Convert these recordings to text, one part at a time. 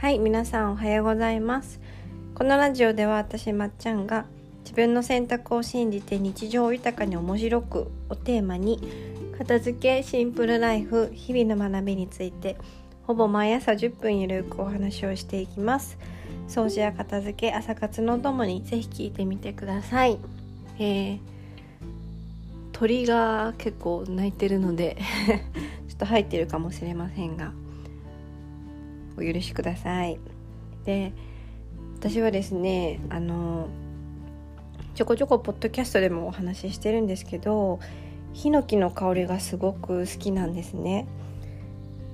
はい皆さんおはようございます。このラジオでは私まっちゃんが自分の選択を信じて日常を豊かに面白くをテーマに片付けシンプルライフ日々の学びについてほぼ毎朝10分ゆるくお話をしていきます。掃除や片付け朝活のともにぜひ聞いてみてください、えー、鳥が結構鳴いてるので ちょっと入ってるかもしれませんが。お許しください。で私はですねあのちょこちょこポッドキャストでもお話ししてるんですけどヒノキの香りがすごく好きなんですね。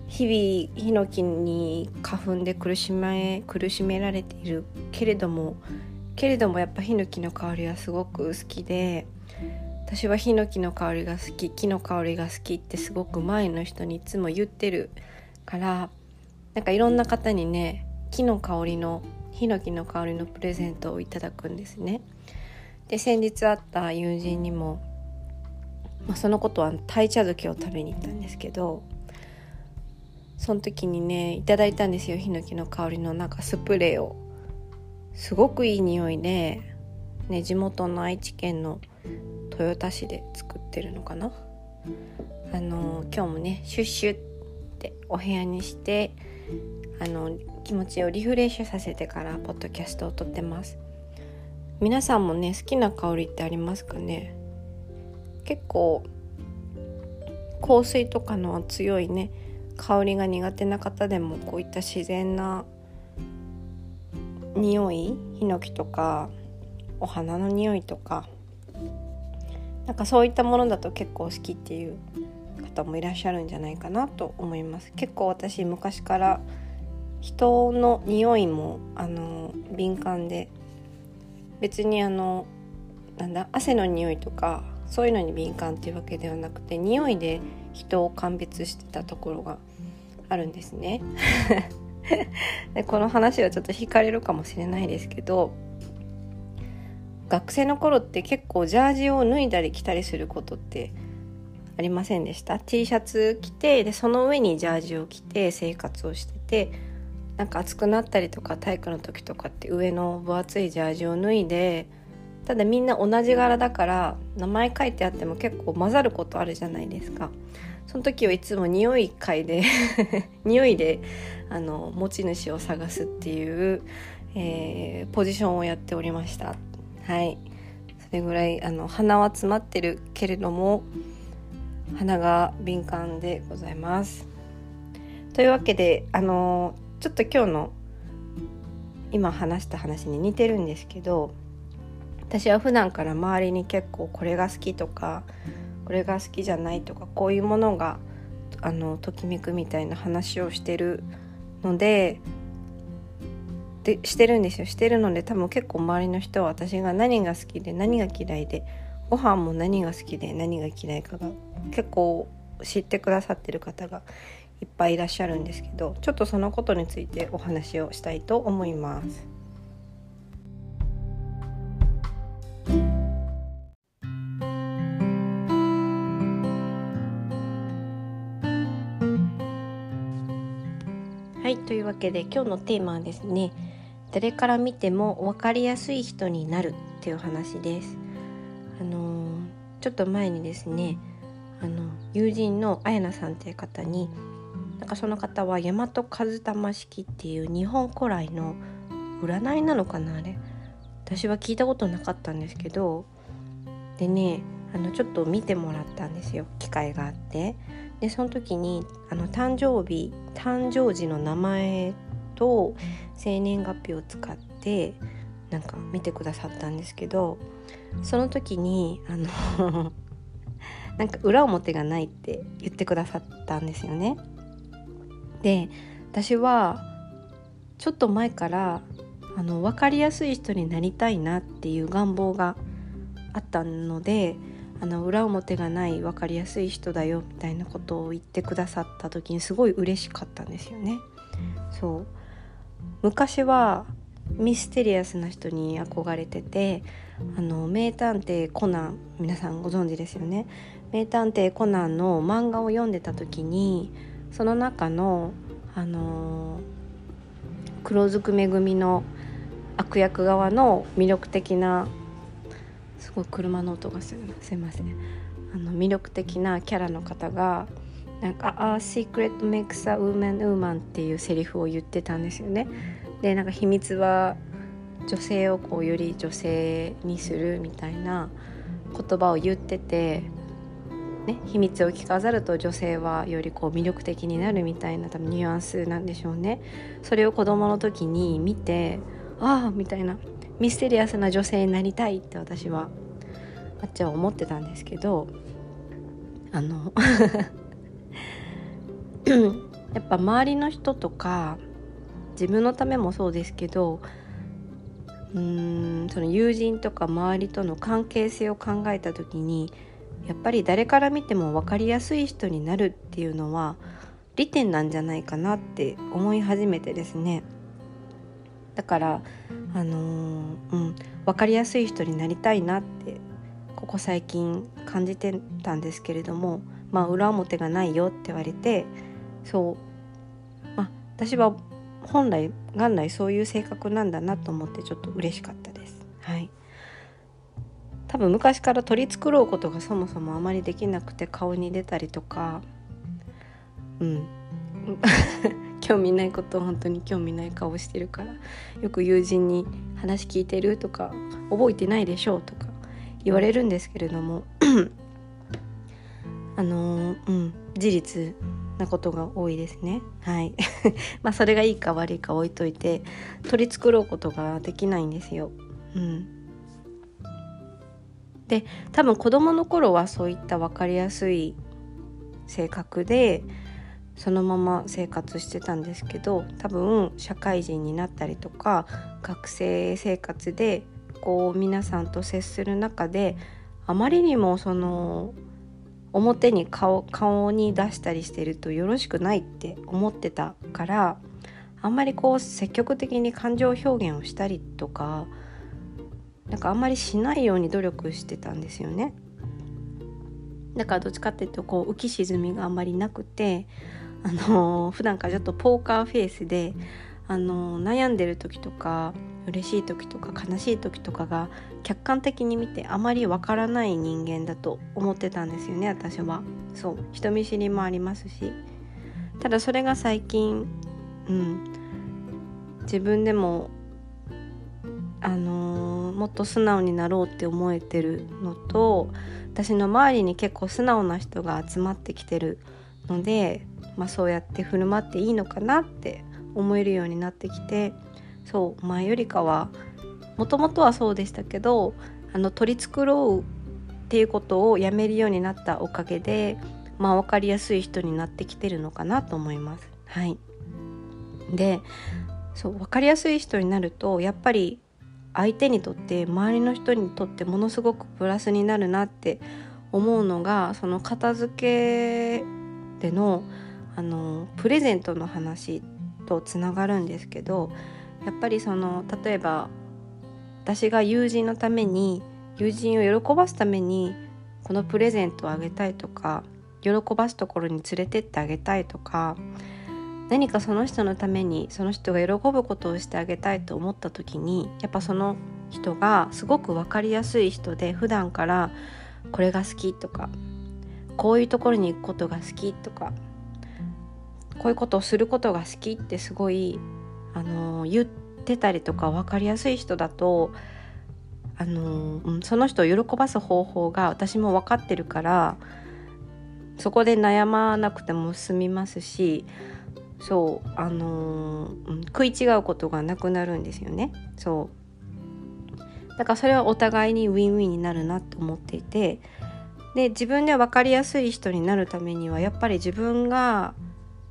日々ヒノキに花粉で苦しめ苦しめられているけれどもけれどもやっぱヒノキの香りはすごく好きで私はヒノキの香りが好き木の香りが好きってすごく前の人にいつも言ってるからなんかいろんな方にね木の香りのヒノキの香りのプレゼントをいただくんですね。で先日会った友人にも、まあ、そのことは鯛茶漬けを食べに行ったんですけどその時にねいただいたんですよヒノキの香りのなんかスプレーをすごくいい匂いで、ね、地元の愛知県の豊田市で作ってるのかなあの今日もねシュッシュってお部屋にしてあの気持ちをリフレッシュさせてからポッドキャストを撮ってます。皆さんもね好きな香りってありますかね？結構香水とかの強いね香りが苦手な方でもこういった自然な匂いヒノキとかお花の匂いとかなんかそういったものだと結構好きっていう方もいらっしゃるんじゃないかなと思います。結構私昔から人の匂いもあの敏感で別にあのなんだ汗の匂いとかそういうのに敏感っていうわけではなくて匂いで人を鑑別してたところがあるんですね。でこの話はちょっと惹かれるかもしれないですけど学生の頃って結構ジャージを脱いだり着たりすることってありませんでした。T シャツ着てでその上にジャージを着て生活をしててなんか暑くなったりとか体育の時とかって上の分厚いジャージを脱いでただみんな同じ柄だから名前書いてあっても結構混ざることあるじゃないですか。その時はいつも匂い嗅いで 匂いであの持ち主を探すっていう、えー、ポジションをやっておりました。はい。それぐらいあの鼻は詰まってるけれども鼻が敏感でございます。というわけであのちょっと今日の今話した話に似てるんですけど私は普段から周りに結構これが好きとかこれが好きじゃないとかこういうものがあのときめくみたいな話をしてるのででしてるんですよ。してるので多分結構周りの人は私が何が好きで何が嫌いでご飯も何が好きで何が嫌いかが結構知ってくださってる方がいっぱいいらっしゃるんですけどちょっとそのことについてお話をしたいと思います。はいというわけで今日のテーマはですね誰から見ても分かりやすい人になるっていう話です。あの、ちょっと前にですねあの友人のあやなさんっていう方になんかその方は大和和玉式っていう日本古来の占いなのかなあれ。私は聞いたことなかったんですけどでねあのちょっと見てもらったんですよ。機会があって。でその時にあの誕生日誕生時の名前と生年月日を使ってなんか見てくださったんですけどその時にあの なんか裏表がないって言ってくださったんですよね。で私はちょっと前からあの分かりやすい人になりたいなっていう願望があったのであの裏表がない分かりやすい人だよみたいなことを言ってくださった時にすごい嬉しかったんですよね。そう昔はミステリアスな人に憧れててあの名探偵コナン皆さんご存知ですよね？名探偵コナンの漫画を読んでた時にその中の、あの黒ずくめ組の悪役側の魅力的なすごい車の音がするなすいませんあの魅力的なキャラの方がなんか「A secret makes a woman woman」っていうセリフを言ってたんですよね。でなんか秘密は女性をこうより女性にするみたいな言葉を言ってて、ね、秘密を聞かざると女性はよりこう魅力的になるみたいな多分ニュアンスなんでしょうね。それを子供の時に見てああみたいなミステリアスな女性になりたいって私はあっちは思ってたんですけどあの やっぱ周りの人とか自分のためもそうですけどうーんその友人とか周りとの関係性を考えた時にやっぱり誰から見ても分かりやすい人になるっていうのは利点なんじゃないかなって思い始めてですね。だからあのー、うん分かりやすい人になりたいなってここ最近感じてたんですけれどもまあ裏表がないよって言われてそうまあ私は本来元来そういう性格なんだなと思ってちょっと嬉しかったです。はい多分昔から取り繕うことがそもそもあまりできなくて顔に出たりとかうん 興味ないことを本当に興味ない顔してるからよく友人に「話聞いてる?」とか「覚えてないでしょ?」とか言われるんですけれども あのうん事実なことが多いですね。はい。まあそれがいいか悪いか置いといて取り繕うことができないんですよ。うん。で多分子供の頃はそういった分かりやすい性格でそのまま生活してたんですけど多分社会人になったりとか学生生活でこう皆さんと接する中であまりにもその表に顔顔に出したりしてるとよろしくないって思ってたからあんまりこう積極的に感情表現をしたりとかなんかあんまりしないように努力してたんですよね。だからどっちかっていうとこう浮き沈みがあんまりなくてあのー、普段からちょっとポーカーフェイスで、あの、悩んでる時とか嬉しい時とか悲しい時とかが客観的に見てあまりわからない人間だと思ってたんですよね私は。そう人見知りもありますし。ただそれが最近うん自分でもあのー、もっと素直になろうって思えてるのと私の周りに結構素直な人が集まってきてるのでまあ、そうやって振る舞っていいのかなって思えるようになってきてそう前よりかはもともとはそうでしたけどあの取り繕うっていうことをやめるようになったおかげで、まあ、分かりやすい人になってきてるのかなと思います。はい、でそう分かりやすい人になるとやっぱり相手にとって周りの人にとってものすごくプラスになるなって思うのがその片付けでのあのプレゼントの話とつながるんですけどやっぱりその例えば私が友人のために友人を喜ばすためにこのプレゼントをあげたいとか喜ばすところに連れてってあげたいとか何かその人のためにその人が喜ぶことをしてあげたいと思った時にやっぱその人がすごく分かりやすい人で普段からこれが好きとかこういうところに行くことが好きとかこういうことをすることが好きってすごいあの言ってたりとか分かりやすい人だとあの、うん、その人を喜ばす方法が私も分かってるからそこで悩まなくても済みますしそうあの、うん、食い違うことがなくなるんですよね。そうだからそれはお互いにウィンウィンになるなと思っていてで自分で分かりやすい人になるためにはやっぱり自分が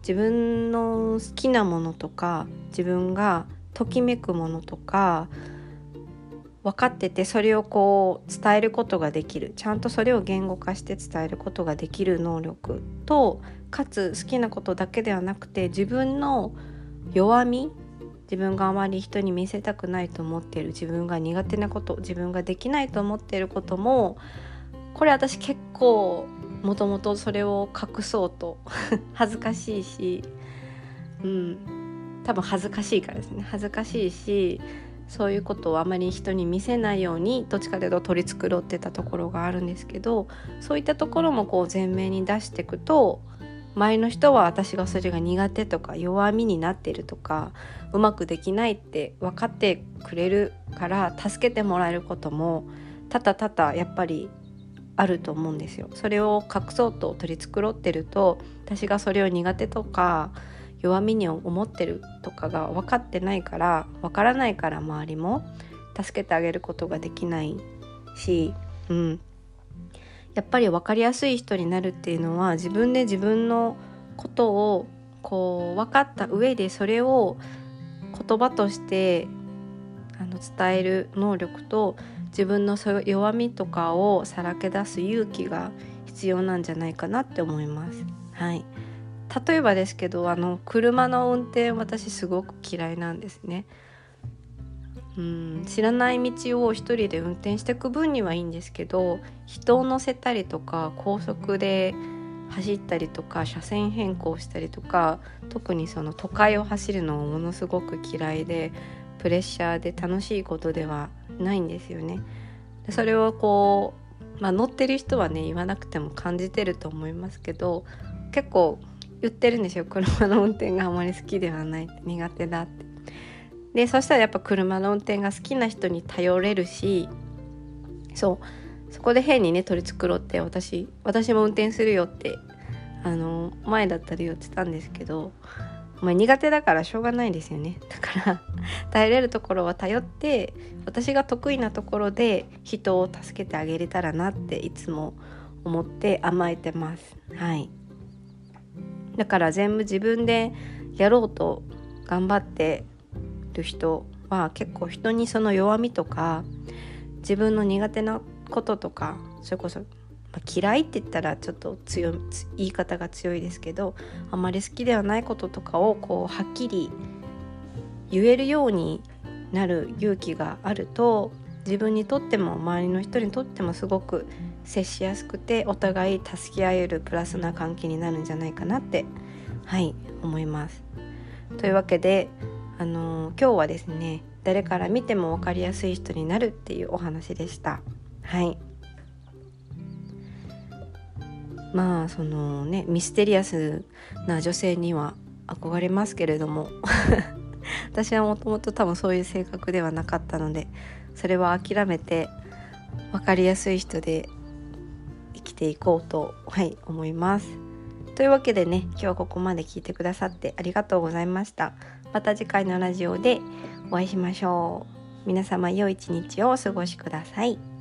自分の好きなものとか自分がときめくものとか分かっててそれをこう伝えることができる。ちゃんとそれを言語化して伝えることができる能力とかつ好きなことだけではなくて自分の弱み自分があまり人に見せたくないと思っている自分が苦手なこと自分ができないと思っていることもこれ私結構もともとそれを隠そうと恥ずかしいし、うん、多分恥ずかしいからですね。恥ずかしいしそういうことをあまり人に見せないようにどっちかというと取り繕ってたところがあるんですけどそういったところもこう前面に出していくと前の人は私がそれが苦手とか弱みになってるとかうまくできないって分かってくれるから助けてもらえることもただただやっぱりあると思うんですよ。それを隠そうと取り繕ってると私がそれを苦手とか弱みに思ってるとかが分かってないから分からないから周りも助けてあげることができないし、うん、やっぱり分かりやすい人になるっていうのは自分で自分のことをこう分かった上でそれを言葉としてあの伝える能力と自分の弱みとかをさらけ出す勇気が必要なんじゃないかなって思います。はい、例えばですけどあの車の運転私すごく嫌いなんですね。うん知らない道を一人で運転してく分にはいいんですけど人を乗せたりとか高速で走ったりとか車線変更したりとか特にその都会を走るのがものすごく嫌いでプレッシャーで楽しいことではないんですよね。それをこう、まあ、乗ってる人はね言わなくても感じてると思いますけど結構言ってるんですよ車の運転があまり好きではない苦手だって。でそしたらやっぱ車の運転が好きな人に頼れるしそうそこで変にね取り繕って私私も運転するよってあの前だったら言ってたんですけどまあ、苦手だからしょうがないですよね。だから頼れるところは頼って私が得意なところで人を助けてあげれたらなっていつも思って甘えてます。はい。だから全部自分でやろうと頑張ってる人は結構人にその弱みとか自分の苦手なこととかそれこそまあ、嫌いって言ったらちょっと強言い方が強いですけどあまり好きではないこととかをこうはっきり言えるようになる勇気があると自分にとっても周りの人にとってもすごく接しやすくてお互い助け合えるプラスな関係になるんじゃないかなってはい思います。というわけで、あのー、今日はですね誰から見ても分かりやすい人になるっていうお話でした。はいまあそのねミステリアスな女性には憧れますけれども 私はもともと多分そういう性格ではなかったのでそれは諦めて分かりやすい人で生きていこうとはい思います。というわけでね今日はここまで聞いてくださってありがとうございました。また次回のラジオでお会いしましょう。皆様良い一日をお過ごしください。